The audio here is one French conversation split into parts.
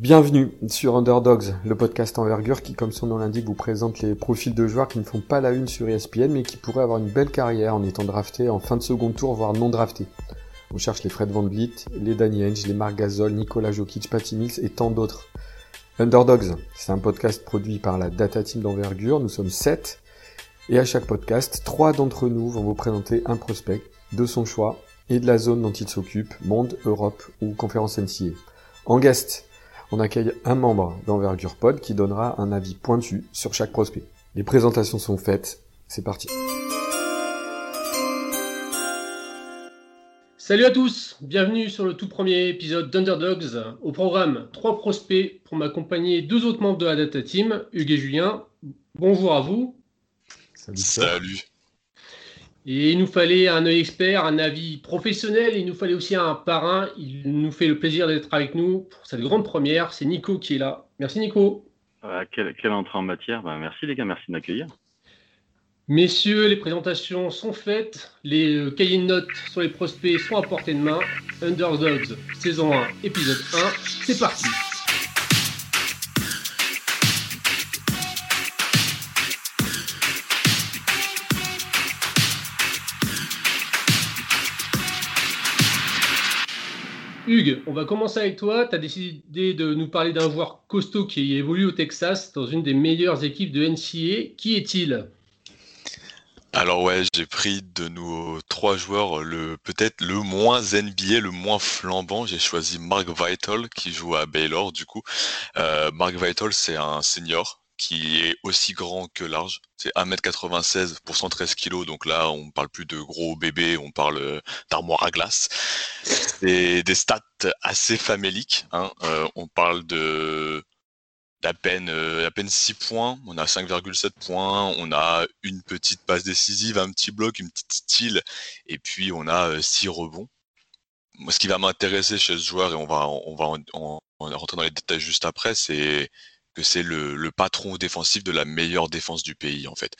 Bienvenue sur Underdogs, le podcast envergure qui, comme son nom l'indique, vous présente les profils de joueurs qui ne font pas la une sur ESPN mais qui pourraient avoir une belle carrière en étant draftés en fin de second tour, voire non draftés. On cherche les Fred Van Vliet, les Danny Henge, les Marc Gasol, Nicolas Jokic, Patty Mills et tant d'autres. Underdogs, c'est un podcast produit par la Data Team d'envergure, nous sommes 7 et à chaque podcast, trois d'entre nous vont vous présenter un prospect de son choix et de la zone dont il s'occupe, monde, Europe ou conférence NCA. En guest, on accueille un membre d'Envergure Pod qui donnera un avis pointu sur chaque prospect. Les présentations sont faites, c'est parti. Salut à tous, bienvenue sur le tout premier épisode d'Underdogs. Au programme, trois prospects pour m'accompagner deux autres membres de la Data Team, Hugues et Julien. Bonjour à vous. Salut. Et il nous fallait un œil expert, un avis professionnel, il nous fallait aussi un parrain. Il nous fait le plaisir d'être avec nous pour cette grande première. C'est Nico qui est là. Merci Nico. Euh, quelle, entrée en matière ben, Merci les gars, merci de m'accueillir. Messieurs, les présentations sont faites, les euh, cahiers de notes sur les prospects sont à portée de main. Underdogs, saison 1, épisode 1, c'est parti. Hugues, on va commencer avec toi. Tu as décidé de nous parler d'un joueur costaud qui évolue au Texas dans une des meilleures équipes de NCA. Qui est-il? Alors ouais, j'ai pris de nos trois joueurs le peut-être le moins NBA, le moins flambant. J'ai choisi Mark Vital qui joue à Baylor du coup. Euh, Mark Vital c'est un senior qui est aussi grand que large. C'est 1m96 pour 113 kg, donc là on parle plus de gros bébés, on parle euh, d'armoire à glace. C'est des stats assez faméliques. Hein. Euh, on parle de d'à peine, euh, peine 6 points, on a 5,7 points, on a une petite passe décisive, un petit bloc, une petite style, et puis on a 6 rebonds. Moi, ce qui va m'intéresser chez ce joueur, et on va, on va rentrer dans les détails juste après, c'est que c'est le, patron défensif de la meilleure défense du pays, en fait.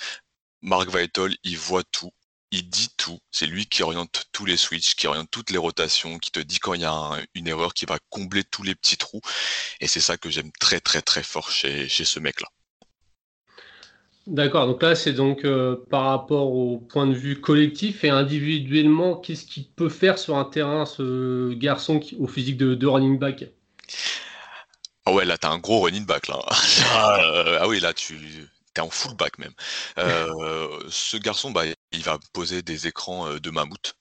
Mark Vital, il voit tout, il dit tout. C'est lui qui oriente tous les switches, qui oriente toutes les rotations, qui te dit quand il y a une erreur, qui va combler tous les petits trous. Et c'est ça que j'aime très très très fort chez, ce mec-là. D'accord, donc là c'est donc euh, par rapport au point de vue collectif et individuellement, qu'est-ce qu'il peut faire sur un terrain ce garçon au physique de running back? Ah ouais, là, t'as un gros running back, là. ah, ah oui, là, tu es en fullback même. Euh, ce garçon, bah, il va poser des écrans euh, de mammouth.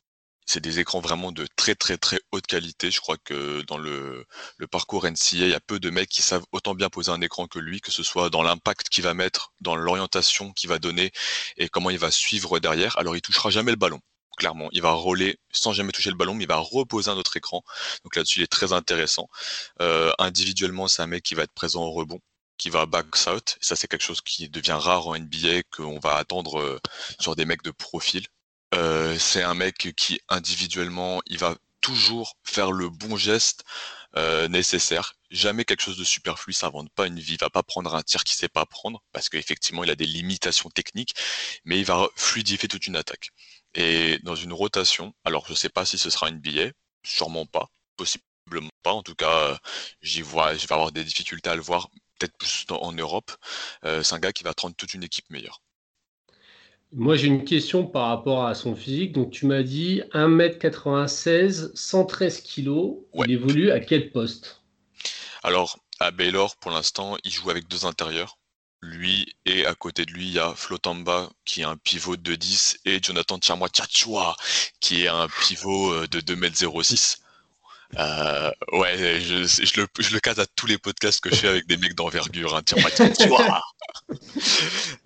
C'est des écrans vraiment de très très très haute qualité. Je crois que dans le, le parcours NCA, il y a peu de mecs qui savent autant bien poser un écran que lui, que ce soit dans l'impact qu'il va mettre, dans l'orientation qu'il va donner et comment il va suivre derrière. Alors il touchera jamais le ballon clairement. Il va rouler sans jamais toucher le ballon, mais il va reposer un autre écran. Donc là-dessus, il est très intéressant. Euh, individuellement, c'est un mec qui va être présent au rebond, qui va back out. ça, c'est quelque chose qui devient rare en NBA, qu'on va attendre euh, sur des mecs de profil. Euh, c'est un mec qui, individuellement, il va toujours faire le bon geste nécessaire. Jamais quelque chose de superflu, ça invente pas une vie. Il va pas prendre un tir qu'il sait pas prendre, parce qu'effectivement, il a des limitations techniques, mais il va fluidifier toute une attaque. Et dans une rotation, alors je ne sais pas si ce sera une billet, sûrement pas, possiblement pas. En tout cas, j'y vois, je vais avoir des difficultés à le voir, peut-être plus en Europe. Euh, c'est un gars qui va rendre toute une équipe meilleure. Moi, j'ai une question par rapport à son physique. Donc, tu m'as dit 1m96, 113 kg. Il évolue à quel poste? Alors, à Baylor, pour l'instant, il joue avec deux intérieurs lui et à côté de lui il y a Flotamba qui est un pivot de 10 et Jonathan Tchamwa qui est un pivot euh, de 2m06. Euh, ouais, je, je, le, je le case à tous les podcasts que je fais avec des mecs d'envergure. Hein,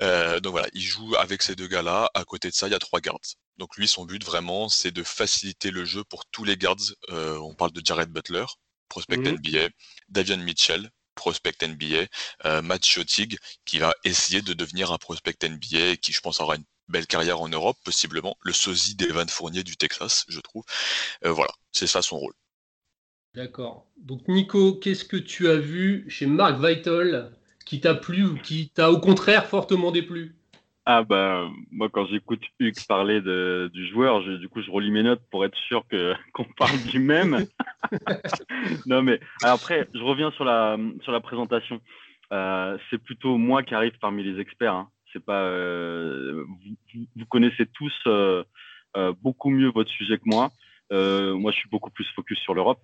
euh, donc voilà, il joue avec ces deux gars-là. À côté de ça, il y a trois guards. Donc lui, son but vraiment, c'est de faciliter le jeu pour tous les guards. Euh, on parle de Jared Butler, prospect mhm. NBA, Davian Mitchell, prospect NBA, euh, Matt Schotig, qui va essayer de devenir un prospect NBA, qui je pense aura une belle carrière en Europe, possiblement. Le sosie d'Evan Fournier du Texas, je trouve. Euh, voilà, c'est ça son rôle. D'accord. Donc Nico, qu'est-ce que tu as vu chez Mark Vital qui t'a plu ou qui t'a au contraire fortement déplu? Ah bah moi quand j'écoute Hugues parler de, du joueur, du coup je relis mes notes pour être sûr que qu'on parle du même. non mais après je reviens sur la sur la présentation. Euh, c'est plutôt moi qui arrive parmi les experts. Hein. C'est pas euh, vous, connaissez tous euh, beaucoup mieux votre sujet que moi. moi je suis beaucoup plus focus sur l'Europe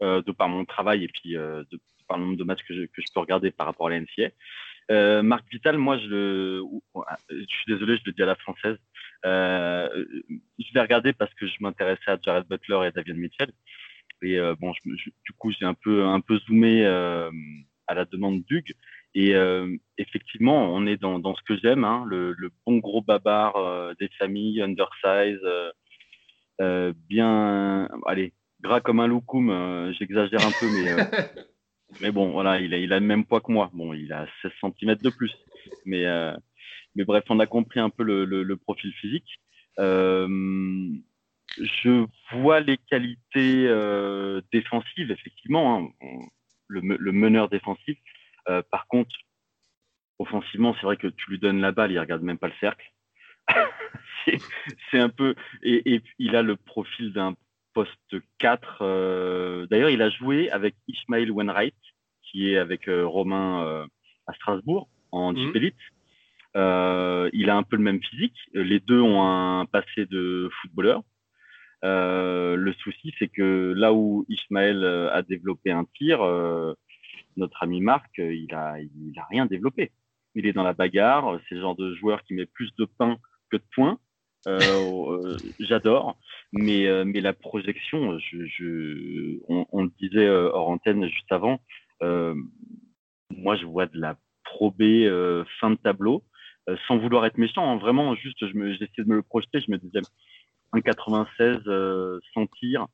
de par mon travail et puis de, par le nombre de matchs que je, que je peux regarder par rapport à la NCA. Euh, Marc Vital, moi, je le, je suis désolé, je le dis à la française. Euh, je l'ai regardé parce que je m'intéressais à Jared Butler et David Mitchell. Et euh, bon, du coup, j'ai un peu, un peu zoomé à la demande d'Hugues. Et effectivement, on est dans, dans ce que j'aime, hein, le, bon gros babar des familles, undersize, bien, allez, gras comme un loukoum. J'exagère un peu, mais Mais bon, voilà, il a, le même poids que moi. Bon, il a 16 cm de plus. Mais, euh, mais bref, on a compris un peu le, profil physique. Euh, je vois les qualités euh, défensives, effectivement, hein. le, meneur défensif. Par contre, offensivement, c'est vrai que tu lui donnes la balle, il regarde même pas le cercle. c'est un peu. Et, il a le profil d'un poste 4. Euh, d'ailleurs, il a joué avec Ismail Wenright, qui est avec euh, Romain euh, à Strasbourg en mmh. Elite. il a un peu le même physique. Les deux ont un passé de footballeur. le souci, c'est que là où Ismaël a développé un tir, notre ami Marc, il a, il a rien développé. Il est dans la bagarre. C'est le genre de joueur qui met plus de pain que de points. Euh, j'adore, mais, euh, mais la projection, je, je on, le disait euh, hors antenne juste avant, moi je vois de la probée fin de tableau, sans vouloir être méchant, hein, vraiment juste, j'essayais de me le projeter, je me disais 1,96 sans tir,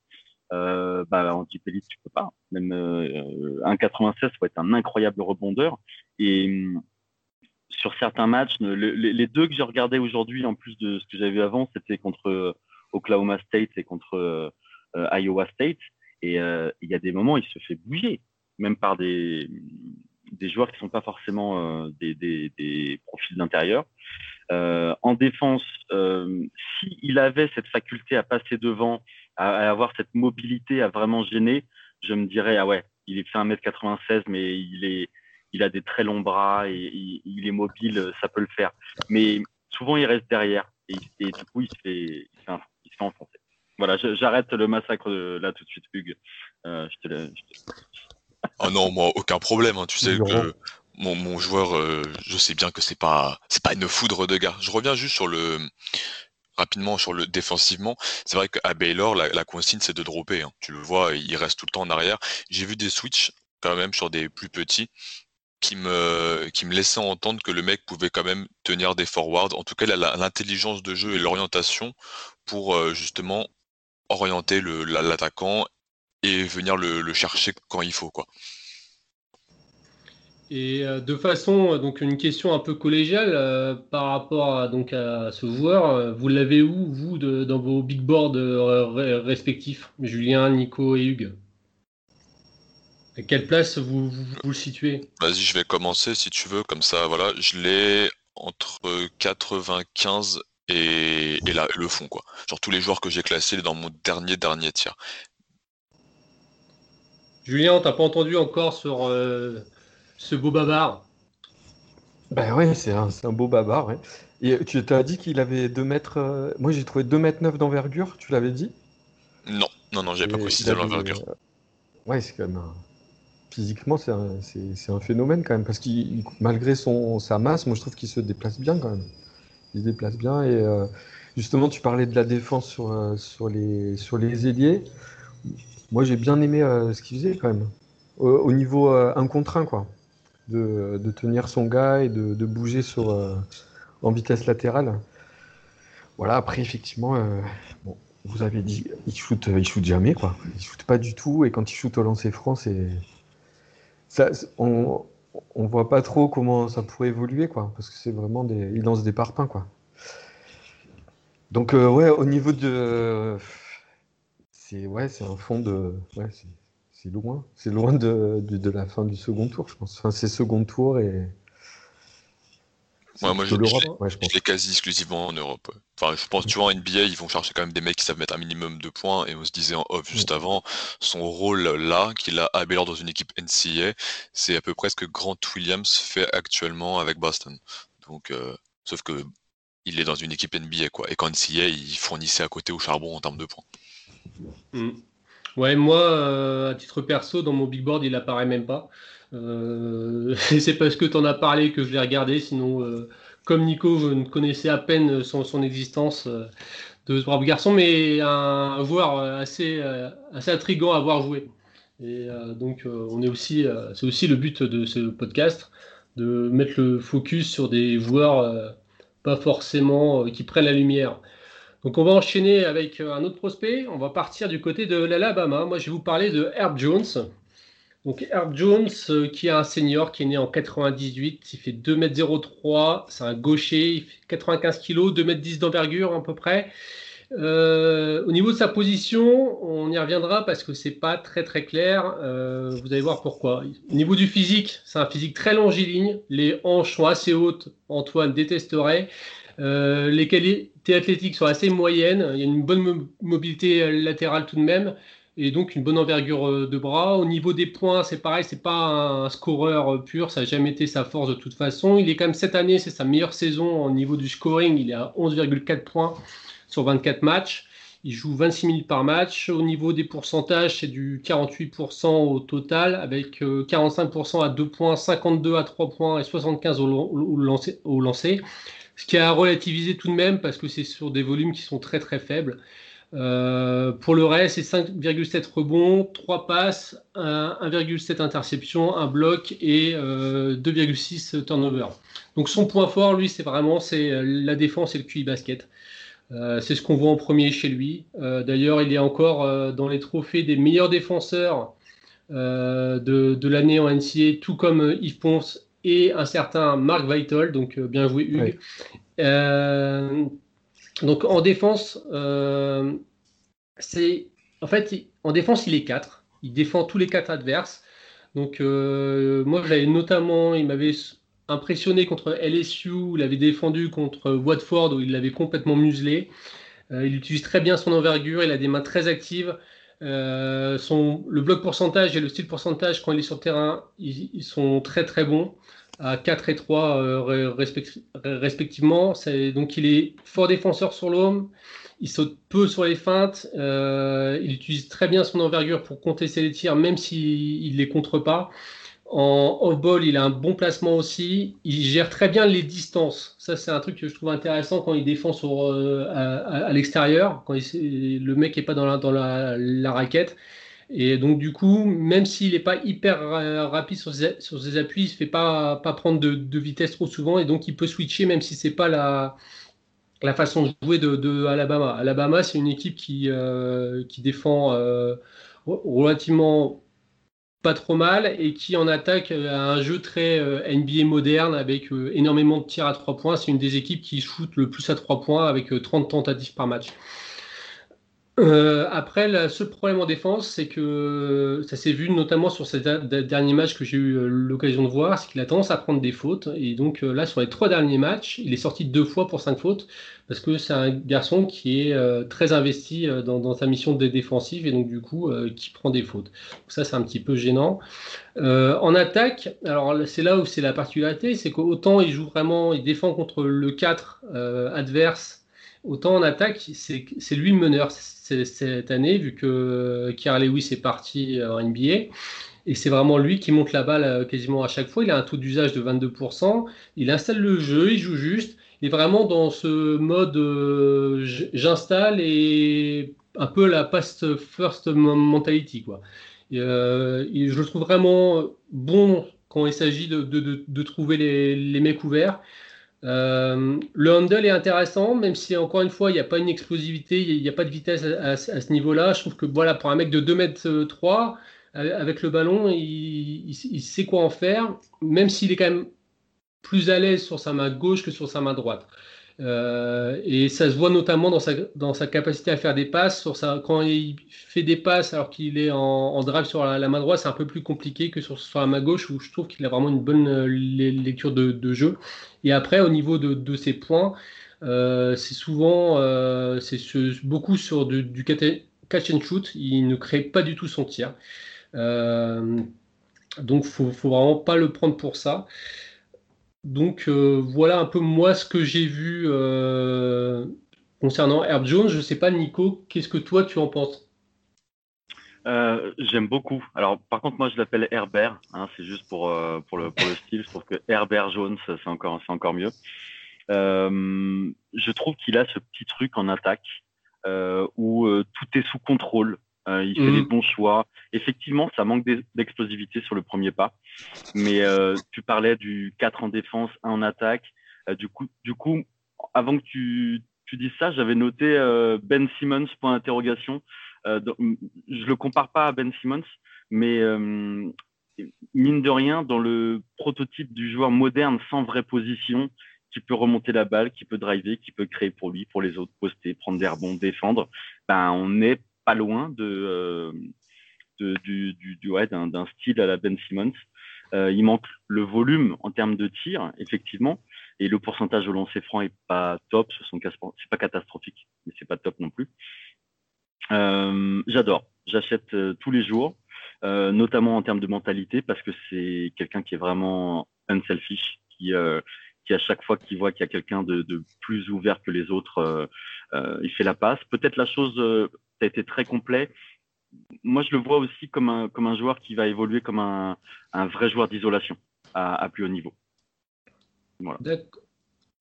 euh, bah, en type tu peux pas. Même euh, 1,96 faut être un incroyable rebondeur. Et sur certains matchs, les, deux que j'ai regardés aujourd'hui, en plus de ce que j'avais vu avant, c'était contre euh, Oklahoma State et contre euh, euh, Iowa State. Et il y a des moments, il se fait bouger, même par des, des joueurs qui ne sont pas forcément des, des, profils d'intérieur. en défense, s'il avait cette faculté à passer devant, à, avoir cette mobilité à vraiment gêner, je me dirais, ah ouais, il est fait 1m96, mais il est, il a des très longs bras et, il est mobile, ça peut le faire. Mais souvent, il reste derrière et, du coup, il se fait, il se fait, enfoncer. Voilà, j'arrête le massacre là tout de suite, Hugues. Euh, je te, oh non, moi, aucun problème. Hein. Tu sais que mon, mon joueur, euh, je sais bien que c'est pas, c'est pas une foudre de gars. Je reviens juste sur le, rapidement sur le défensivement. C'est vrai qu'à Baylor, la, la consigne, c'est de dropper. Hein. Tu le vois, il reste tout le temps en arrière. J'ai vu des switches quand même sur des plus petits qui me, qui me laissait entendre que le mec pouvait quand même tenir des forwards. En tout cas, l'intelligence de jeu et l'orientation pour euh, justement orienter l'attaquant et venir le, chercher quand il faut. Quoi. Et euh, de façon, donc une question un peu collégiale euh, par rapport à, donc à ce joueur, vous l'avez où, vous, dans vos big boards respectifs, Julien, Nico et Hugues? À quelle place vous, vous, le situez? Vas-y, je vais commencer si tu veux, comme ça, voilà. Je l'ai entre 95 et, et là, le fond, quoi. Genre tous les joueurs que j'ai classés dans mon dernier, dernier tiers. Julien, t'as pas entendu encore sur euh, ce beau bavard? Ben ouais, c'est un, un, beau bavard, ouais. Et tu t'as dit qu'il avait 2 mètres. Euh, moi j'ai trouvé 2 mètres 9 d'envergure, tu l'avais dit? Non, non, non, j'avais pas précisé l'envergure. Euh, ouais, c'est quand même un physiquement, c'est un, un, phénomène quand même, parce que malgré son, sa masse, moi je trouve qu'il se déplace bien quand même. Il se déplace bien, et euh, justement, tu parlais de la défense sur, euh, sur, les, sur les ailiers. Moi j'ai bien aimé euh, ce qu'il faisait quand même, au, niveau un contre un, quoi. De, de, tenir son gars et de, de bouger sur, en vitesse latérale. Voilà, après, effectivement, bon, vous avez dit, il shoot, il shoot jamais, quoi. Il shoot pas du tout, et quand il shoot au lancer franc, c'est on, on voit pas trop comment ça pourrait évoluer, quoi, parce que c'est vraiment des, il lance des parpaings, quoi. Donc euh, ouais, au niveau de, c'est ouais, c'est un fond de, ouais, c'est loin, c'est loin de, de, la fin du second tour, je pense. Enfin, c'est second tour et moi, je, l'ai quasi exclusivement en Europe. Enfin, je pense, tu vois, en NBA, ils vont chercher quand même des mecs qui savent mettre un minimum de points. Et on se disait en off juste avant, son rôle là, qu'il a à dans une équipe NCA, c'est à peu près ce que Grant Williams fait actuellement avec Boston. Donc, euh, sauf que il est dans une équipe NBA, quoi. Et qu'en NCA, il fournissait à côté au charbon en termes de points. Mm. Ouais, moi, euh, à titre perso, dans mon big board, il apparaît même pas. Euh, c'est parce que tu en as parlé que je l'ai regardé. Sinon, euh, comme Nico, je ne connaissais à peine son, existence de ce brave garçon, mais un joueur assez, assez intriguant à voir jouer. Et donc, on est aussi, c'est aussi le but de ce podcast, de mettre le focus sur des joueurs pas forcément qui prennent la lumière. Donc on va enchaîner avec un autre prospect. On va partir du côté de l'Alabama. Moi, je vais vous parler de Herb Jones. Donc Herb Jones, euh, qui est un senior, qui est né en 98, il fait 2m03, c'est un gaucher, il fait 95 kg, 2m10 d'envergure à peu près. Euh, au niveau de sa position, on y reviendra parce que c'est pas très très clair. Euh, vous allez voir pourquoi. Au niveau du physique, c'est un physique très longiligne. Les hanches sont assez hautes. Antoine détesterait. les qualités athlétiques sont assez moyennes. Il y a une bonne mobilité latérale tout de même et donc une bonne envergure euh, de bras. Au niveau des points, c'est pareil, c'est pas un scoreur euh, pur, ça n'a jamais été sa force de toute façon. Il est quand même cette année, c'est sa meilleure saison au niveau du scoring, il est à 11,4 points sur 24 matchs. Il joue 26 minutes par match. Au niveau des pourcentages, c'est du 48% au total, avec 45% euh, à 2 points, 52 à 3 points et 75 au, lancer, au lancer. Ce qui a relativisé tout de même parce que c'est sur des volumes qui sont très très faibles. Euh, pour le reste, c'est 5,7 rebonds, 3 passes, 1,7 interceptions, un bloc et 2,6 euh, turnover. Donc son point fort, lui, c'est vraiment c'est euh, la défense et le QI basket. c'est ce qu'on voit en premier chez lui. D'ailleurs, il est encore dans les trophées des meilleurs défenseurs de, l'année en NCA, tout comme Yves Ponce et un certain Mark Vital. Donc bien joué Hugues. Donc en défense, euh, c'est en fait en défense il est 4. Il défend tous les quatre adverses. Donc euh, moi j'avais notamment, il m'avait impressionné contre LSU, il avait défendu contre Watford où il l'avait complètement muselé. Euh, il utilise très bien son envergure, il a des mains très actives. le bloc pourcentage et le style pourcentage quand il est sur terrain, ils sont très très bons à 4 et 3 euh, respectivement. Donc il est fort défenseur sur l'homme, il saute peu sur les feintes, euh, il utilise très bien son envergure pour contester les tirs, même s'il ne les contre pas. En off-ball, il a un bon placement aussi. Il gère très bien les distances. Ça, c'est un truc que je trouve intéressant quand il défend sur, euh, à, l'extérieur, quand le mec n'est pas dans, la, dans la raquette. Et donc, du coup, même s'il n'est pas hyper rapide sur ses, sur ses, appuis, il ne se fait pas, pas prendre de, vitesse trop souvent. Et donc, il peut switcher, même si ce n'est pas la, la façon de jouer de, de Alabama. Alabama, c'est une équipe qui, euh, qui défend euh, relativement pas trop mal et qui en attaque a un jeu très euh, NBA moderne avec énormément de tirs à 3 points. C'est une des équipes qui shoot le plus à 3 points avec 30 tentatives par match. Euh, après, le seul problème en défense, c'est que ça s'est vu notamment sur ces derniers matchs que j'ai eu euh, l'occasion de voir, c'est qu'il a tendance à prendre des fautes. Et donc euh, là, sur les trois derniers matchs, il est sorti deux fois pour cinq fautes, parce que c'est un garçon qui est très investi dans, sa mission défensive et donc du coup qui prend des fautes. Donc ça, c'est un petit peu gênant. en attaque, alors c'est là où c'est la particularité, c'est qu'autant il joue vraiment, il défend contre le 4 adverse Autant en attaque, c'est lui le meneur cette année, vu que Kiara Lewis est parti en NBA. Et c'est vraiment lui qui monte la balle euh, quasiment à chaque fois. Il a un taux d'usage de 22%. Il installe le jeu, il joue juste. Il est vraiment dans ce mode euh, j'installe et un peu la past first mentality. Quoi. Euh, je le trouve vraiment bon quand il s'agit de, trouver les, les mecs ouverts. Euh, le handle est intéressant, même si encore une fois, il n'y a pas une explosivité, il n'y a, pas de vitesse à, ce niveau-là. Je trouve que voilà, pour un mec de 2 mètres 3, euh, avec le ballon, il, sait quoi en faire, même s'il est quand même plus à l'aise sur sa main gauche que sur sa main droite. Euh, et ça se voit notamment dans sa, dans sa capacité à faire des passes. Quand il fait des passes alors qu'il est en, drive sur la, main droite, c'est un peu plus compliqué que sur, sur la main gauche où je trouve qu'il a vraiment une bonne euh, lecture de, jeu. Et après, au niveau de, de ses points, euh, c'est souvent c'est beaucoup sur du, catch and shoot. Il ne crée pas du tout son tir. donc, faut, faut vraiment pas le prendre pour ça. Donc euh, voilà un peu moi ce que j'ai vu euh, concernant Herb Jones. Je ne sais pas, Nico, qu'est-ce que toi tu en penses? Euh, J'aime beaucoup. Alors par contre, moi je l'appelle Herbert. Hein, c'est juste pour, pour, le, pour le style. Je trouve que Herbert Jones, c'est encore, encore mieux. je trouve qu'il a ce petit truc en attaque où tout est sous contrôle. Euh, il fait les mm. bons choix. Effectivement, ça manque d'explosivité sur le premier pas. Mais euh, tu parlais du 4 en défense, 1 en attaque. Euh, du, coup, du coup, avant que tu, tu dises ça, j'avais noté Ben Simmons, point d'interrogation. je le compare pas à Ben Simmons, mais mine de rien, dans le prototype du joueur moderne sans vraie position, qui peut remonter la balle, qui peut driver, qui peut créer pour lui, pour les autres, poster, prendre des rebonds, défendre, ben on est pas loin de, euh, du, du, ouais, d'un, style à la Ben Simmons. Euh, il manque le volume en termes de tir, effectivement, et le pourcentage au lancer franc est pas top. C'est pas catastrophique, mais c'est pas top non plus. Euh, j'adore, j'achète tous les jours, notamment en termes de mentalité, parce que c'est quelqu'un qui est vraiment unselfish, qui, qui à chaque fois qu'il voit qu'il y a quelqu'un de, de, plus ouvert que les autres, il fait la passe. Peut-être la chose ça a été très complet. Moi, je le vois aussi comme un, joueur qui va évoluer comme un, vrai joueur d'isolation à, plus haut niveau. D'accord.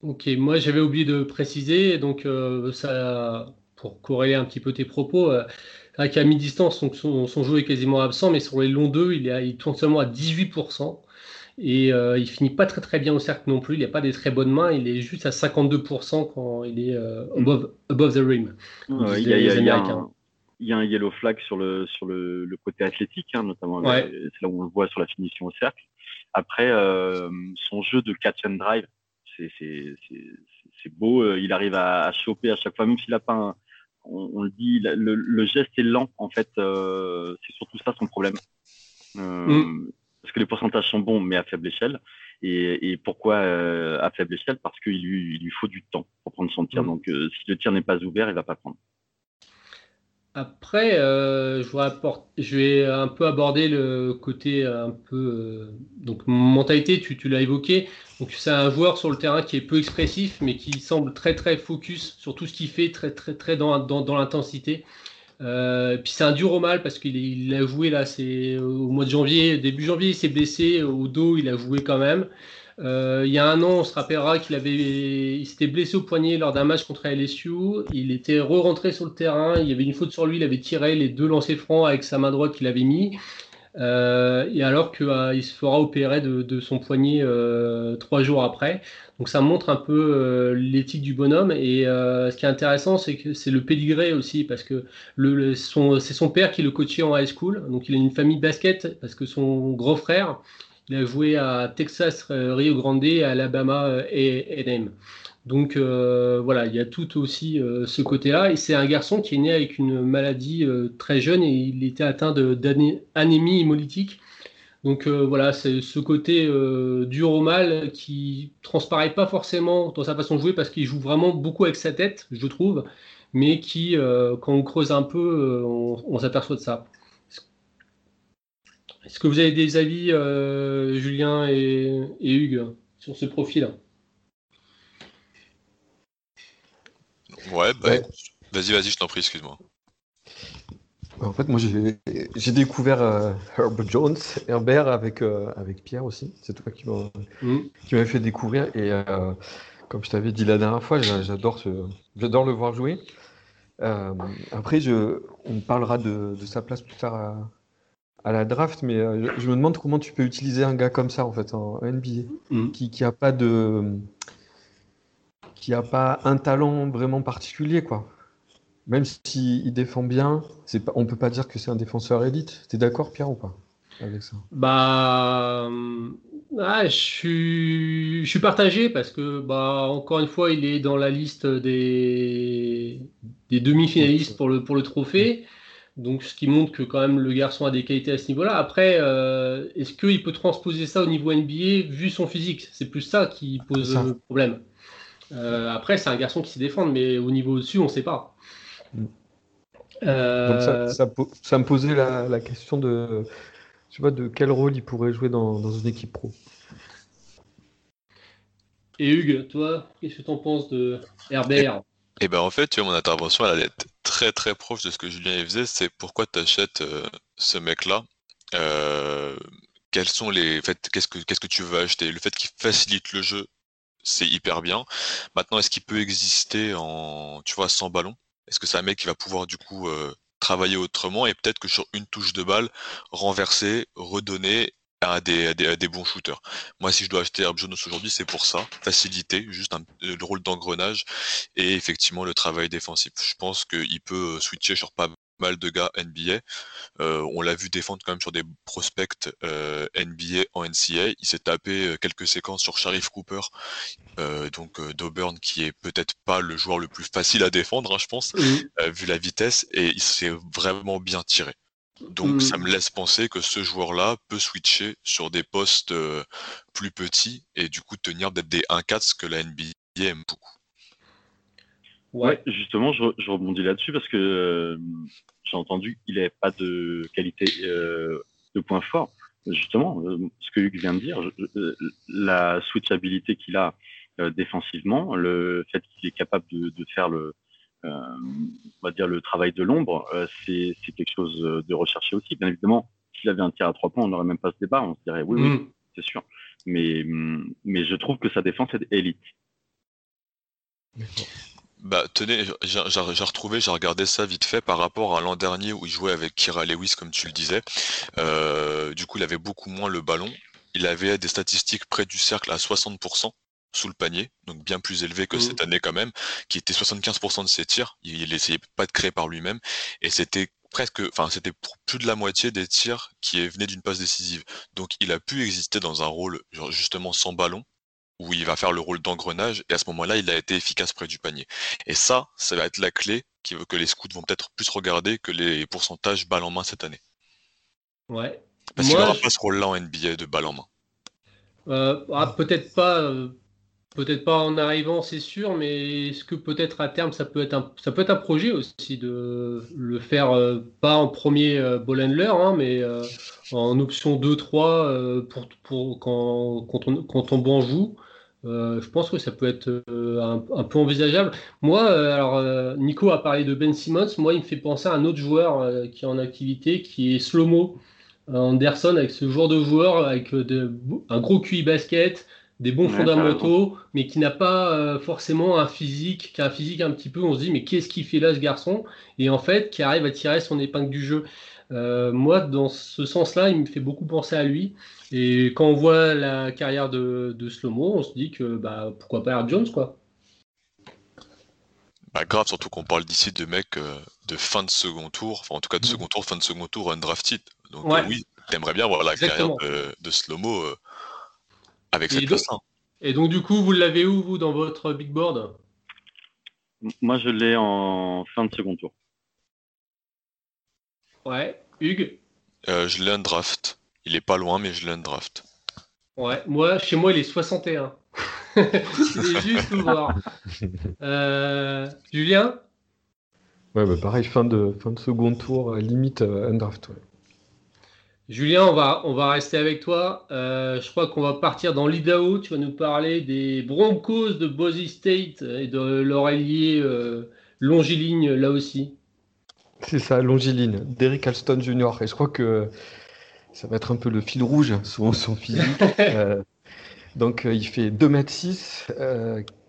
Ok, moi j'avais oublié de préciser, donc euh, ça, pour corréler un petit peu tes propos, euh, qu'à mi-distance, son, jeu est quasiment absent, mais sur les longs deux, il, il tourne seulement à 18%. Et euh, il finit pas très très bien au cercle non plus. Il n'a pas des très bonnes mains. Il est juste à 52% quand il est euh, above, above, the rim. il, y a, y un, il y, a un, yellow flag sur le, sur le, le côté athlétique, hein, notamment. C'est là où on le voit sur la finition au cercle. Après, euh, son jeu de catch and drive, c'est beau. Euh, il arrive à, à, choper à chaque fois, même s'il n'a pas un, on, on, le dit, le, le, geste est lent en fait. Euh, c'est surtout ça son problème. Euh, mm parce que les pourcentages sont bons, mais à faible échelle. Et, pourquoi euh, à faible échelle? Parce qu'il lui, lui, faut du temps pour prendre son tir. Mm. Donc, euh, si le tir n'est pas ouvert, il va pas prendre. Après, euh, je, je, vais un peu aborder le côté un peu donc mentalité. Tu, tu l'as évoqué. Donc, c'est un joueur sur le terrain qui est peu expressif, mais qui semble très très focus sur tout ce qu'il fait, très très très dans, dans, dans l'intensité. Euh, puis c'est un dur au mal parce qu'il a joué là, c'est au mois de janvier, début janvier, il s'est blessé au dos, il a joué quand même. Euh, il y a un an, on se rappellera qu'il avait, il s'était blessé au poignet lors d'un match contre LSU. Il était re-rentré sur le terrain. Il y avait une faute sur lui. Il avait tiré les deux lancers francs avec sa main droite qu'il avait mis. Euh, et alors qu'il euh, se fera opérer de, son poignet euh, trois jours après. Donc ça montre un peu l'éthique du bonhomme. Et ce qui est intéressant, c'est que c'est le pédigré aussi, parce que le, c'est son père qui le coachait en high school. Donc il a une famille basket, parce que son grand frère, il a joué à Texas, Rio Grande, à Alabama et A&M. Donc euh, voilà, il y a tout aussi euh, ce côté-là. Et c'est un garçon qui est né avec une maladie euh, très jeune et il était atteint d'anémie hémolytique. Donc voilà, c'est ce côté dur au mal qui transparaît pas forcément dans sa façon de jouer parce qu'il joue vraiment beaucoup avec sa tête, je trouve, mais qui, quand on creuse un peu, on, s'aperçoit de ça. Est-ce que vous avez des avis, Julien et, et Hugues, sur ce profil? Ouais, bah, vas-y, vas-y, je t'en prie, excuse-moi. En fait, moi, j'ai découvert euh, Herbert Jones, Herbert avec, euh, avec Pierre aussi. C'est toi qui mm. m'avait fait découvrir. Et euh, comme je t'avais dit la dernière fois, j'adore le voir jouer. après, je, on parlera de, sa place plus tard à, la draft, mais je, me demande comment tu peux utiliser un gars comme ça en fait en NBA, mm. qui n'a pas de qui n'a pas un talent vraiment particulier, quoi. Même s'il défend bien, c'est pas, on peut pas dire que c'est un défenseur élite. Tu es d'accord, Pierre, ou pas avec ça? Bah, ah, je, suis, je suis partagé parce que, bah, encore une fois, il est dans la liste des, des demi-finalistes pour le, pour le trophée. Donc, ce qui montre que quand même le garçon a des qualités à ce niveau-là. Après, euh, est-ce qu'il peut transposer ça au niveau NBA vu son physique? C'est plus ça qui pose le problème. Euh, après, c'est un garçon qui s'y défend, mais au niveau au-dessus, on ne sait pas. Mm. Euh, ça, me posait la, question de, tu vois, de quel rôle il pourrait jouer dans, dans une équipe pro. Et Hugues, toi, qu'est-ce que tu en penses de RBR et ben en fait, tu vois, mon intervention, elle allait être très très proche de ce que Julien faisait. C'est pourquoi tu achètes euh, ce mec-là? Euh, quels sont les. fait, qu'est-ce que qu'est-ce que tu veux acheter? Le fait qu'il facilite le jeu, c'est hyper bien. Maintenant, est-ce qu'il peut exister en, tu vois, sans ballon? Est-ce que c'est un mec qui va pouvoir du coup euh, travailler autrement et peut-être que sur une touche de balle, renverser, redonner à des, bons shooters? Moi, si je dois acheter Herb Jones aujourd'hui, c'est pour ça, faciliter, juste un, le rôle d'engrenage et effectivement le travail défensif. Je pense qu'il peut euh, switcher sur pas mal de gars NBA. Euh, on l'a vu défendre quand même sur des prospects euh, NBA en NCA. Il s'est tapé quelques séquences sur Sharif Cooper, donc d'Auburn, qui est peut-être pas le joueur le plus facile à défendre, hein, je pense, mmh. vu la vitesse, et il s'est vraiment bien tiré. Donc ça mmh. me laisse penser que ce joueur-là peut switcher sur des postes euh, plus petits et du coup tenir d'être des 1-4, ce que la NBA aime beaucoup. Ouais, justement, je, rebondis là-dessus parce que euh, j'ai entendu qu'il n'avait pas de qualité euh, de point fort. Justement, ce que Hugues vient de dire, la switchabilité qu'il a défensivement, le fait qu'il est capable de faire le, euh, on va dire le travail de l'ombre, euh, c'est quelque chose de recherché aussi. Bien évidemment, s'il avait un tir à trois points, on n'aurait même pas ce débat. On se dirait oui, oui, mm. c'est sûr. Mais, mais je trouve que sa défense est élite. Bah, tenez, j'ai retrouvé, j'ai regardé ça vite fait par rapport à l'an dernier où il jouait avec Kira Lewis, comme tu le disais. Euh, du coup, il avait beaucoup moins le ballon. Il avait des statistiques près du cercle à 60% sous le panier, donc bien plus élevé que cette mmh. année quand même, qui était 75% de ses tirs. Il, essayait pas de créer par lui-même, et c'était presque, enfin c'était plus de la moitié des tirs qui venaient d'une passe décisive. Donc il a pu exister dans un rôle justement sans ballon, où il va faire le rôle d'engrenage, et à ce moment-là, il a été efficace près du panier. Et ça, ça va être la clé qui veut que les scouts vont peut-être plus regarder que les pourcentages balles en main cette année. Ouais. Parce qu'il n'aura pas ce rôle-là en NBA de balle en main. Euh, ah, peut-être pas. Euh, Peut-être pas en arrivant, c'est sûr, mais est-ce que peut-être à terme, ça peut être un, ça peut être un projet aussi de le faire euh, pas en premier euh, ball handler, hein, mais en option 2-3 pour, pour, quand, quand, on, quand on bon joue. Je pense que ça peut être un, peu envisageable. Moi, alors Nico a parlé de Ben Simmons. Moi, il me fait penser à un autre joueur qui est en activité, qui est Slomo Anderson, avec ce genre de joueur avec un gros QI basket, des bons fondamentaux, mais qui n'a pas euh, forcément un physique, qui a un physique un petit peu, on se dit mais qu'est-ce qu'il fait là ce garçon? Et en fait, qui arrive à tirer son épingle du jeu. Euh, moi, dans ce sens-là, il me fait beaucoup penser à lui. Et quand on voit la carrière de, de Slomo, on se dit que bah, pourquoi pas Air Jones, quoi. Bah grave, surtout qu'on parle d'ici de mecs euh, de fin de second tour, enfin en tout cas de mm. second tour, fin de second tour undrafted. Donc oui, t'aimerais bien voir la carrière de, de Slomo avec cette donc, Et donc, du coup, vous l'avez où, vous, dans votre big board? Moi, je l'ai en fin de second tour. Ouais. Hugues? Euh, Je l'ai un draft. Il est pas loin, mais je l'ai un draft. Ouais, moi, chez moi, il est 61. il est juste voir. Euh, Julien? Ouais, bah pareil, fin de, fin de second tour, limite euh, un draft. Ouais. Julien, on va, on va rester avec toi. Euh, je crois qu'on va partir dans l'Idaho. Tu vas nous parler des Broncos de Boise State et de leur allié euh, longiligne là aussi. C'est ça, longiligne. Derrick Alston Jr. Et je crois que ça va être un peu le fil rouge sur son physique. Euh, donc il fait 2m6,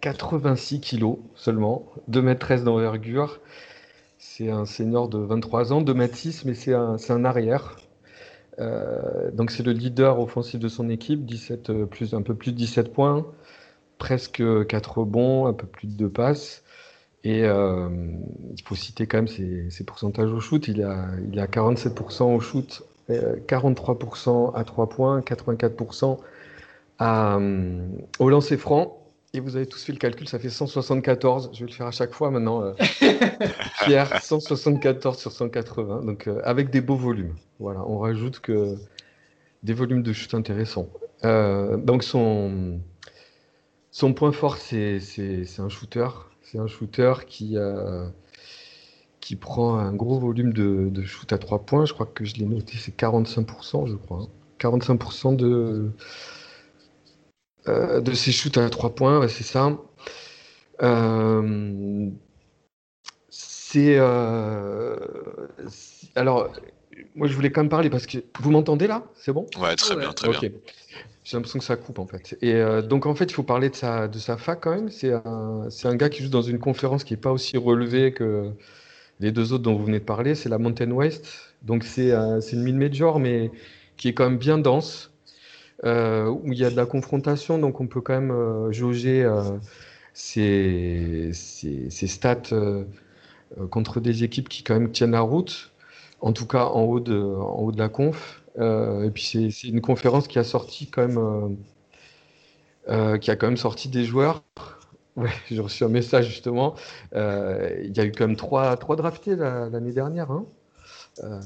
86 kg seulement, 2m13 d'envergure. C'est un senior de 23 ans, 2m6, mais c'est un, un arrière. Euh, donc c'est le leader offensif de son équipe, 17, euh, plus, un peu plus de 17 points, presque 4 rebonds, un peu plus de 2 passes. Et euh, il faut citer quand même ses, pourcentages au shoot. Il a, il a 47% au shoot, 43% à 3 points, 84% au lancer franc. Et vous avez tous fait le calcul, ça fait 174. Je vais le faire à chaque fois maintenant. Pierre, 174 sur 180. Donc avec des beaux volumes. Voilà, on rajoute que des volumes de chute intéressants. donc son, son point fort, c'est un shooter. C'est un shooter qui, qui prend un gros volume de, shoot à 3 points. Je crois que je l'ai noté, c'est 45%, je crois. 45% de, euh, de ses shoots à 3 points, c'est ça. Euh, euh, c'est. alors, moi, je voulais quand même parler parce que. Vous m'entendez là? C'est bon? Ouais, très bien, très bien. J'ai l'impression que ça coupe en fait. Et donc en fait, il faut parler de sa, de sa fac quand même. C'est un, un, gars qui joue dans une conférence qui n'est pas aussi relevée que, les deux autres dont vous venez de parler, c'est la Mountain West. Donc c'est euh, une mid-major, mais qui est quand même bien dense, euh, où il y a de la confrontation, donc on peut quand même euh, jauger ses, stats contre des équipes qui quand même tiennent la route, en tout cas en haut de, en haut de la conf. et puis c'est une conférence qui a sorti quand même, qui a quand même sorti des joueurs Ouais, j'ai reçu un message justement. Euh, il y a eu quand même trois, trois draftés l'année dernière, hein, euh,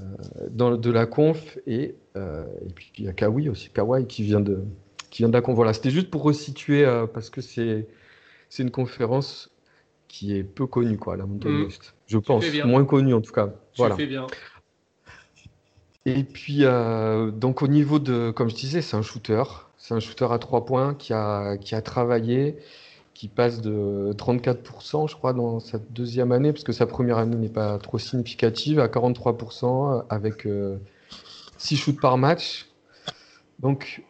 dans, de la conf et, euh, et puis il y a Kawi aussi, Kawai qui vient de, qui vient de la conf. Voilà, c'était juste pour resituer parce que c'est c'est une conférence qui est peu connue, quoi, la Mountain mm. West. Je pense, moins connue en tout cas. Voilà. bien. Et puis, donc au niveau de, comme je disais, c'est un shooter. C'est un shooter à trois points qui a, qui a travaillé, qui passe de 34%, je crois, dans sa deuxième année, parce que sa première année n'est pas trop significative, à 43% avec 6 euh, shoots par match. Donc,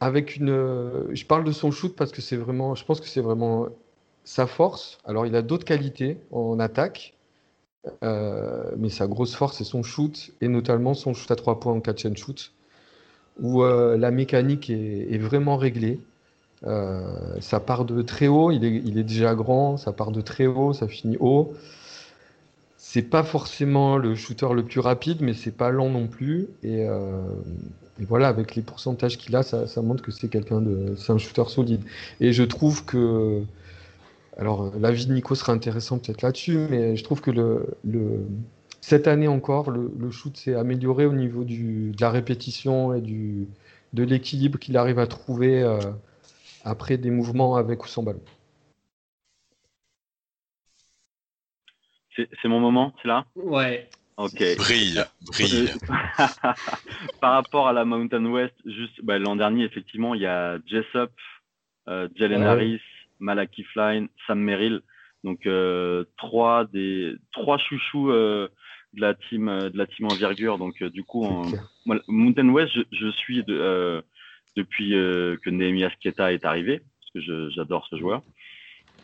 avec une. je parle de son shoot parce que c'est vraiment. Je pense que c'est vraiment sa force. Alors, il a d'autres qualités en attaque, euh, mais sa grosse force, c'est son shoot, et notamment son shoot à 3 points en catch and shoot, où euh, la mécanique est, vraiment réglée. Euh, ça part de très haut, il est, il est, déjà grand, ça part de très haut, ça finit haut. C'est pas forcément le shooter le plus rapide, mais c'est pas lent non plus. Et, euh, voilà, avec les pourcentages qu'il a, ça, ça, montre que c'est quelqu'un de, c'est un shooter solide. Et je trouve que, alors l'avis de Nico sera intéressant peut-être là-dessus, mais je trouve que le, le cette année encore, le, le shoot s'est amélioré au niveau du, de la répétition et du, de l'équilibre qu'il arrive à trouver. Euh, après des mouvements avec ou sans ballon. C'est mon moment, c'est là? Ouais. Ok. Brille, brille. Par rapport à la Mountain West, juste bah, l'an dernier, effectivement, il y a Jessup, euh, Jalen Harris, Malaki Flynn, Sam Merrill. Donc euh, trois des trois chouchous euh, de la team de la team envergure. Donc du coup, Mountain West, je, je suis de, depuis euh, que Nehemias Keta est arrivé, parce que j'adore ce joueur.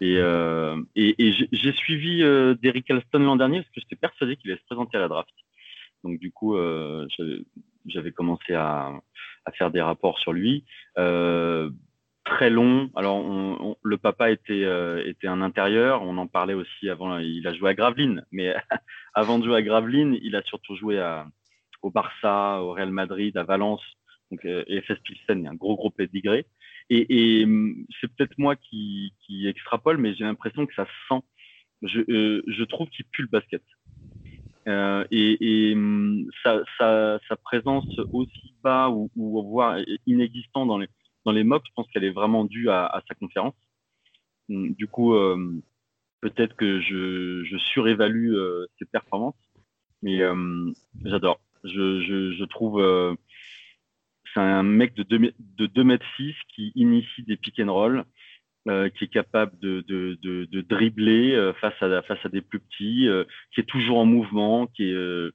Et, euh, j'ai suivi euh, Derrick Alston l'an dernier parce que j'étais persuadé qu'il allait se présenter à la draft. Donc du coup, j'avais commencé à, faire des rapports sur lui. Très long. Alors, le papa était, était un intérieur. On en parlait aussi avant. Il a joué à Gravelines, mais avant de jouer à Gravelines, il a surtout joué au Barça, au Real Madrid, à Valence donc euh, EFS Pilsen, il y a un gros gros pédigré. Et, hum, c'est peut-être moi qui, qui, extrapole, mais j'ai l'impression que ça sent. Je, euh, je trouve qu'il pue le basket. Euh, et, hum, sa, présence aussi bas ou, ou voire inexistant dans les, dans les mocks, je pense qu'elle est vraiment due à, sa conférence. Hum, du coup, peut-être que je, surévalue ses performances, mais j'adore. Je, je, je, trouve c'est un mec de 2, de 2 mètres 6 qui initie des pick and roll, euh, qui est capable de, dribbler euh, face, à, des plus petits, euh, qui est toujours en mouvement, qui est, euh,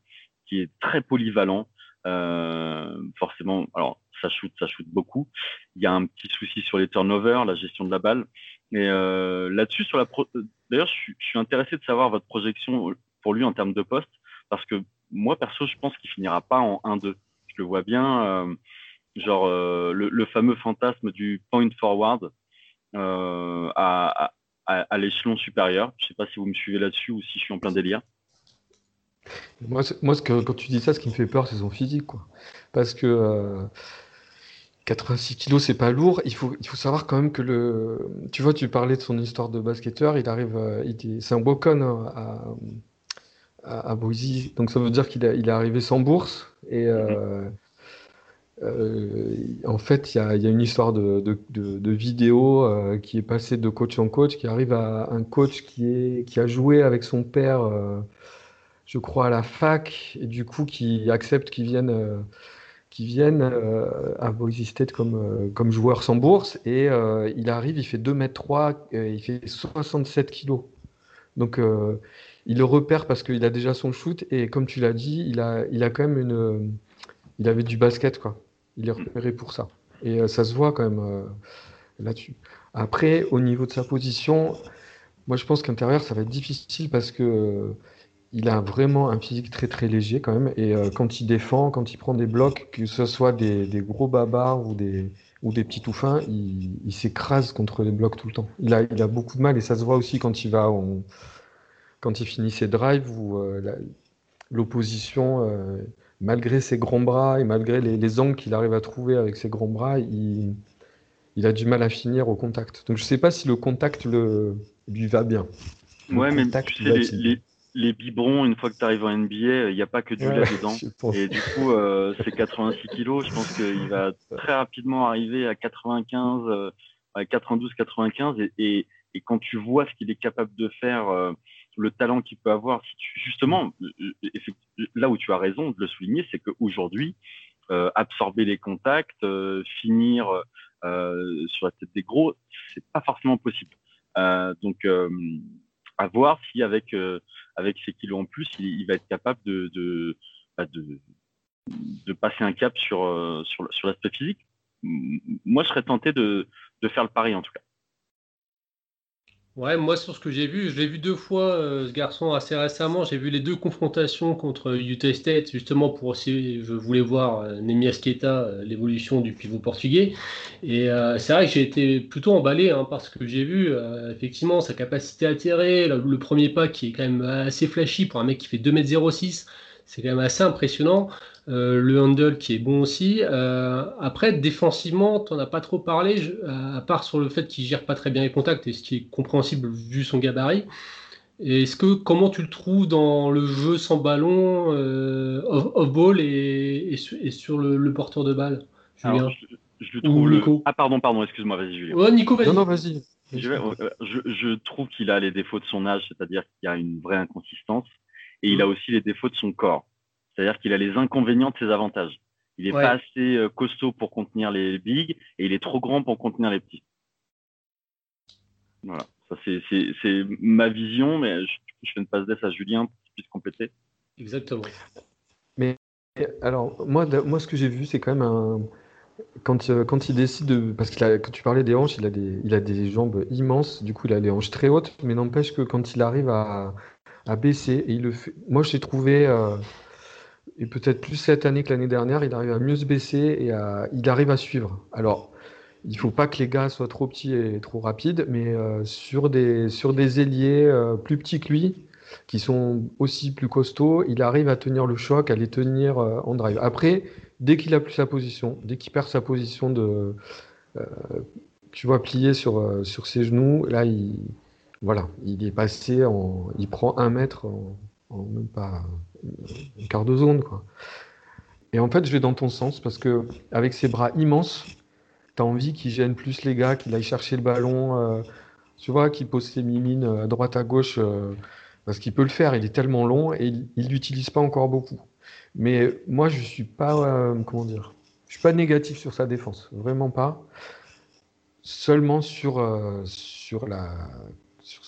qui est très polyvalent. forcément, alors ça shoot, ça shoot beaucoup. Il y a un petit souci sur les turnovers, la gestion de la balle. Et là-dessus, sur la d'ailleurs, je, suis intéressé de savoir votre projection pour lui en termes de poste, parce que moi perso, je pense qu'il finira pas en 1-2. Je le vois bien genre euh, le, fameux fantasme du point forward euh, à, l'échelon supérieur. Je ne sais pas si vous me suivez là-dessus ou si je suis en plein délire. Moi, moi quand tu dis ça, ce qui me fait peur, c'est son physique. Quoi. Parce que 86 kilos, c'est pas lourd. Il faut, il faut savoir quand même que le. Tu vois, tu parlais de son histoire de basketteur. Il arrive. Euh, c'est un Wokon hein, à, à, à Boise. Donc ça veut dire qu'il il est arrivé sans bourse. Et euh, euh, en fait, il y a, y a, une histoire de, de, de, vidéo euh, qui est passée de coach en coach, qui arrive à un coach qui, est, qui a joué avec son père, euh, je crois, à la fac, et du coup qui accepte qu'il vienne qui viennent euh, à State comme, euh, comme joueur sans bourse. Et euh, il arrive, il fait 2 mètres 3, il fait 67 kilos. Donc il le repère parce qu'il a déjà son shoot. Et comme tu l'as dit, il a, il a quand même une. il avait du basket, quoi. Il est repéré pour ça. Et ça se voit quand même là-dessus. Après, au niveau de sa position, moi je pense qu'intérieur, ça va être difficile parce que il a vraiment un physique très très léger quand même. Et euh, quand il défend, quand il prend des blocs, que ce soit des, des gros babards ou des, ou des petits touffins, il, il s'écrase contre les blocs tout le temps. Il a, il a beaucoup de mal et ça se voit aussi quand il va quand il finit ses drives ou euh, l'opposition, euh, malgré ses grands bras et malgré les, les angles qu'il arrive à trouver avec ses grands bras, il, il, a du mal à finir au contact. Donc je sais pas si le contact le, lui va bien. Le ouais, mais tu sais, les, les, les biberons, une fois que tu arrives en NBA, il n'y a pas que du lait dedans. Et du coup, euh, c'est 86 kilos. Je pense qu'il va très rapidement arriver à 95, euh, à 92, 95. Et, et, quand tu vois ce qu'il est capable de faire, euh, le talent qu'il peut avoir, si tu, justement, là où tu as raison de le souligner, c'est qu'aujourd'hui, absorber les contacts, finir sur la tête des gros, c'est pas forcément possible. donc, à voir si avec, euh, avec ces kilos en plus, il, va être capable de, de, bah, de, de, passer un cap sur, euh, sur, sur l'aspect physique. Moi, je serais tenté de, de faire le pari en tout cas. Ouais, moi sur ce que j'ai vu, je l'ai vu deux fois euh, ce garçon assez récemment. J'ai vu les deux confrontations contre Utah State justement pour aussi, je voulais voir euh, Nemi euh, l'évolution du pivot portugais. Et c'est vrai que j'ai été plutôt emballé hein, parce que j'ai vu effectivement sa capacité à tirer, le, le, premier pas qui est quand même assez flashy pour un mec qui fait 2m06 c'est quand même assez impressionnant. Euh, le handle qui est bon aussi. Euh, après, défensivement, tu n'en as pas trop parlé, à part sur le fait qu'il gère pas très bien les contacts, et ce qui est compréhensible vu son gabarit. Est-ce que comment tu le trouves dans le jeu sans ballon, euh, off-ball et, sur le, porteur de balle Julien je, le trouve le... Ah pardon, pardon, excuse-moi, vas-y Julien. Ouais, Nico, vas-y. Non, non, vas-y. Je, je, trouve qu'il a les défauts de son âge, c'est-à-dire qu'il y a une vraie inconsistance et il a mm. aussi les défauts de son corps. C'est-à-dire qu'il a les inconvénients de ses avantages. Il n'est pas assez euh, costaud pour contenir les bigs et il est trop grand pour contenir les petits. Voilà, ça c'est ma vision, mais je, je fais une passe d'ess à Julien pour qu'il puisse compléter. Exactement. Mais alors, moi, moi ce que j'ai vu, c'est quand même un. Quand, euh, quand il décide de. Parce que quand tu parlais des hanches, il a des, il a des jambes immenses, du coup, il a les hanches très hautes, mais n'empêche que quand il arrive à, a baissé. Et il le fait... Moi, j'ai trouvé, euh, et peut-être plus cette année que l'année dernière, il arrive à mieux se baisser et il arrive à suivre. Alors, il faut pas que les gars soient trop petits et trop rapides, mais euh, sur, des, sur des ailiers euh, plus petits que lui, qui sont aussi plus costauds, il arrive à tenir le choc, à les tenir en drive. Après, dès qu'il a plus sa position, dès qu'il perd sa position de, tu vois, plier sur, sur ses genoux, là, il, voilà, il est passé. Il prend un mètre en, même pas un quart de zone, quoi. Et en fait, je vais dans ton sens parce que avec ses bras immenses, tu as envie qu'il gêne plus les gars, qu'il aille chercher le ballon, euh, tu vois, qu'il pose ses mimines à droite à gauche, euh, parce qu'il peut le faire. Il est tellement long et il l'utilise pas encore beaucoup. Mais moi, je suis pas, euh, comment dire, je suis pas négatif sur sa défense, vraiment pas. Seulement sur sur la sur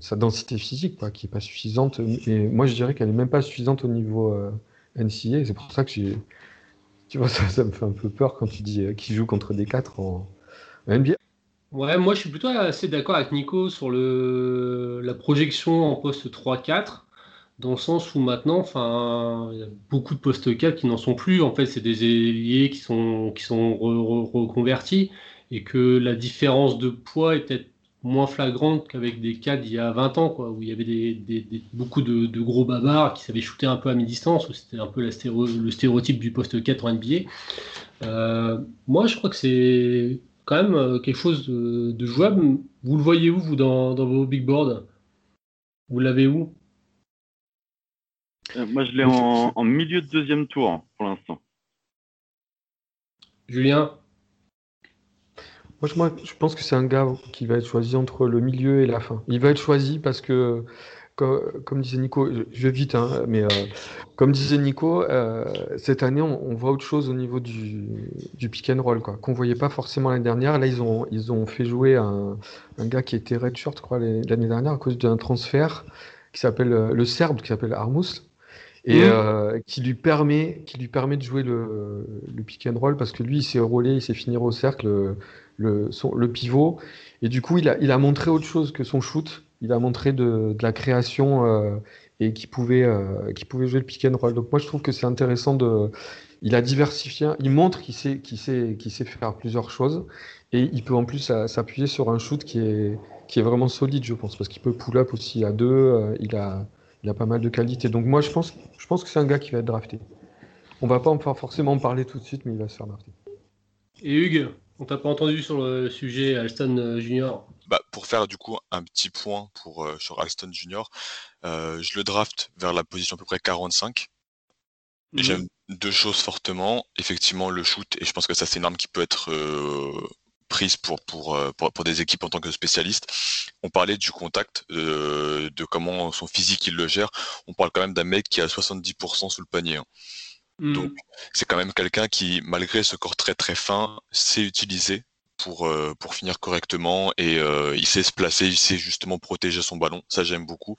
sa densité physique, quoi, qui n'est pas suffisante. Et moi, je dirais qu'elle n'est même pas suffisante au niveau euh, NCA. C'est pour ça que. Tu vois, ça, me fait un peu peur quand tu dis euh, qu'il joue contre des 4 en, NBA. Ouais, moi je suis plutôt assez d'accord avec Nico sur le, la projection en poste 3-4, dans le sens où maintenant, enfin, il y a beaucoup de postes 4 qui n'en sont plus. En fait, c'est des ailiers qui sont, qui sont reconvertis et que la différence de poids est peut-être moins flagrante qu'avec des cas d'il y a 20 ans, quoi, où il y avait des, beaucoup de, gros bavards qui savaient shooter un peu à mi-distance, où c'était un peu la le stéréotype du poste 4 en NBA. Euh, moi, je crois que c'est quand même euh, quelque chose de, jouable. Vous le voyez où, vous, dans, vos big boards? Vous l'avez où? Euh, Moi, je l'ai en, en milieu de deuxième tour, pour l'instant. Julien? Moi, je pense que c'est un gars qui va être choisi entre le milieu et la fin. Il va être choisi parce que, comme, disait Nico, je, vais vite, hein, mais euh, comme disait Nico, euh, cette année, on, voit autre chose au niveau du, pick and roll, quoi, qu'on voyait pas forcément l'année dernière. Là, ils ont, ils ont fait jouer un, gars qui était redshirt, je crois, l'année dernière à cause d'un transfert qui s'appelle euh, le Serbe, qui s'appelle Armus et mmh. qui lui permet qui lui permet de jouer le, le pick and roll parce que lui il s'est roulé, il s'est finir au cercle le, pivot. Et du coup, il a, il a montré autre chose que son shoot. Il a montré de, la création euh, et qui pouvait, euh, qui pouvait jouer le pick and roll. Donc moi, je trouve que c'est intéressant de. Il a diversifié. Il montre qu'il sait, qu'il sait, qu'il sait faire plusieurs choses. Et il peut en plus s'appuyer sur un shoot qui est, qui est vraiment solide, je pense, parce qu'il peut pull-up aussi à deux. Euh, il, a, il a pas mal de qualité. Donc moi, je pense, je pense que c'est un gars qui va être drafté. On va pas forcément en parler tout de suite, mais il va se faire drafter. Et Hugues? On t'a pas entendu sur le sujet Alston euh, Junior bah, Pour faire du coup un petit point pour, euh, sur Alston Junior, euh, je le draft vers la position à peu près 45. Mhm. J'aime deux choses fortement. Effectivement, le shoot, et je pense que ça c'est une arme qui peut être prise pour, pour, pour, des équipes en tant que spécialiste. On parlait du contact, de comment son physique il le gère. On parle quand même d'un mec qui a 70% sous le panier. Hein. Donc, mm. c'est quand même quelqu'un qui, malgré ce corps très très fin, sait utiliser pour, euh, pour finir correctement et euh, il sait se placer, il sait justement protéger son ballon. Ça, j'aime beaucoup.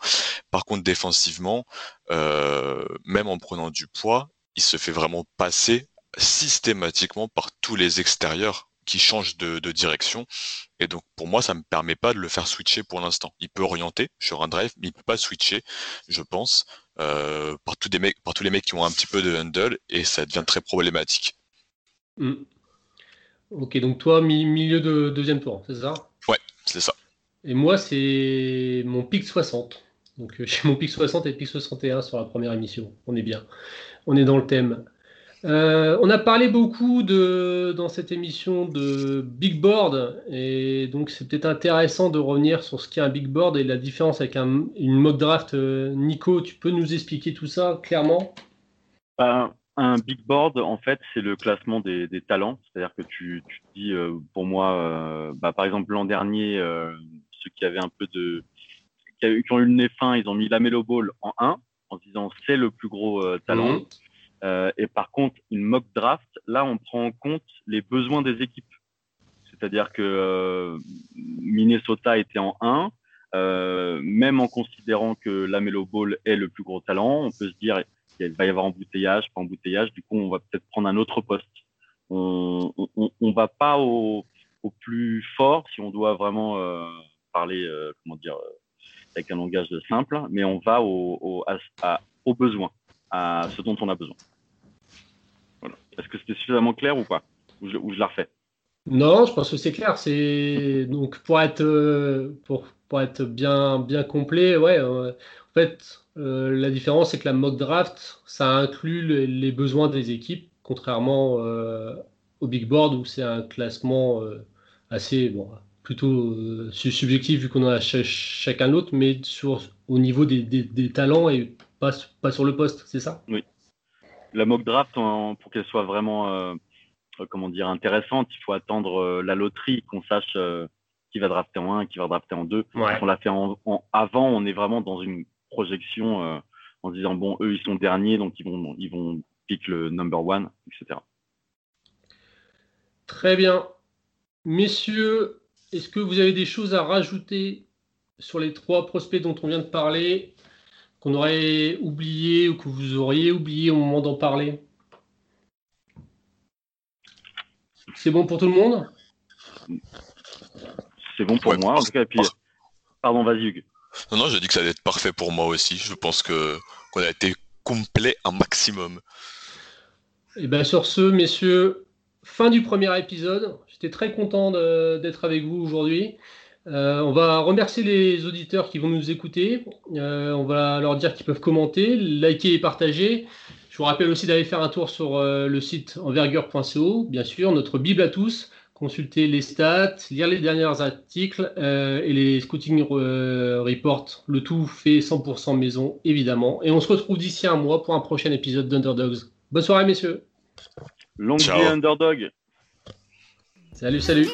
Par contre, défensivement, euh, même en prenant du poids, il se fait vraiment passer systématiquement par tous les extérieurs qui changent de, de, direction. Et donc, pour moi, ça me permet pas de le faire switcher pour l'instant. Il peut orienter sur un drive, mais il peut pas switcher, je pense. Euh, par, tous des mecs, par tous les mecs qui ont un petit peu de handle et ça devient très problématique. Hmm. Ok, donc toi, milieu de deuxième tour, c'est ça? Ouais, c'est ça. Et moi, c'est mon pic 60. Donc j'ai mon pic 60 et pic 61 sur la première émission. On est bien. On est dans le thème. Euh, on a parlé beaucoup de, dans cette émission de big board et donc c'est peut-être intéressant de revenir sur ce qu'est un big board et la différence avec un, une mock draft. Euh, Nico, tu peux nous expliquer tout ça clairement? Ben, Un big board, en fait, c'est le classement des, talents. C'est-à-dire que tu, tu dis, euh, pour moi, bah, par exemple l'an dernier, ceux qui avaient un peu de, qui, ont eu le nez fin, ils ont mis la Melo Ball en 1 en se disant c'est le plus gros talent. Mhm. Euh, et par contre, une mock draft, là, on prend en compte les besoins des équipes. C'est-à-dire que euh, Minnesota était en 1, euh, même en considérant que Lamelo Ball est le plus gros talent, on peut se dire qu'il va y avoir embouteillage, pas embouteillage, du coup, on va peut-être prendre un autre poste. On ne va pas au, plus fort si on doit vraiment parler, comment dire, avec un langage simple, mais on va au, aux besoins, à ce dont on a besoin. Est-ce que c'était suffisamment clair ou pas ou je, la refais Non, je pense que c'est clair. C'est donc pour être euh, pour, pour être bien bien complet, ouais. Euh, en fait, euh, la différence c'est que la mock draft, ça inclut les, besoins des équipes, contrairement au big board où c'est un classement assez bon, plutôt subjectif vu qu'on en a chacun l'autre, mais sur au niveau des, des talents et pas, pas sur le poste, c'est ça? Oui la mock draft, pour qu'elle soit vraiment euh, comment dire, intéressante, il faut attendre euh, la loterie, qu'on sache euh, qui va drafter en 1, qui va drafter en 2. On l'a fait en, avant, on est vraiment dans une projection en se disant, bon, eux, ils sont derniers, donc ils vont, ils vont pick le number one, etc. Très bien. Messieurs, est-ce que vous avez des choses à rajouter sur les trois prospects dont on vient de parler? Qu'on aurait oublié ou que vous auriez oublié au moment d'en parler C'est bon pour tout le monde? C'est bon pour moi, en tout cas. Puis... Pardon, vas-y, Hugues. Non, non, j'ai dit que ça allait être parfait pour moi aussi. Je pense que qu'on a été complet un maximum. Et eh bien sur ce, messieurs, fin du premier épisode. J'étais très content d'être avec vous aujourd'hui. On va remercier les auditeurs qui vont nous écouter. on va leur dire qu'ils peuvent commenter, liker et partager. Je vous rappelle aussi d'aller faire un tour sur le site envergure.co, bien sûr, notre Bible à tous consulter les stats, lire les derniers articles euh, et les scouting euh, reports. Le tout fait 100% maison, évidemment. Et on se retrouve d'ici un mois pour un prochain épisode d'Underdogs. Bonne soirée, messieurs. Longue vie, Underdog. Salut, salut.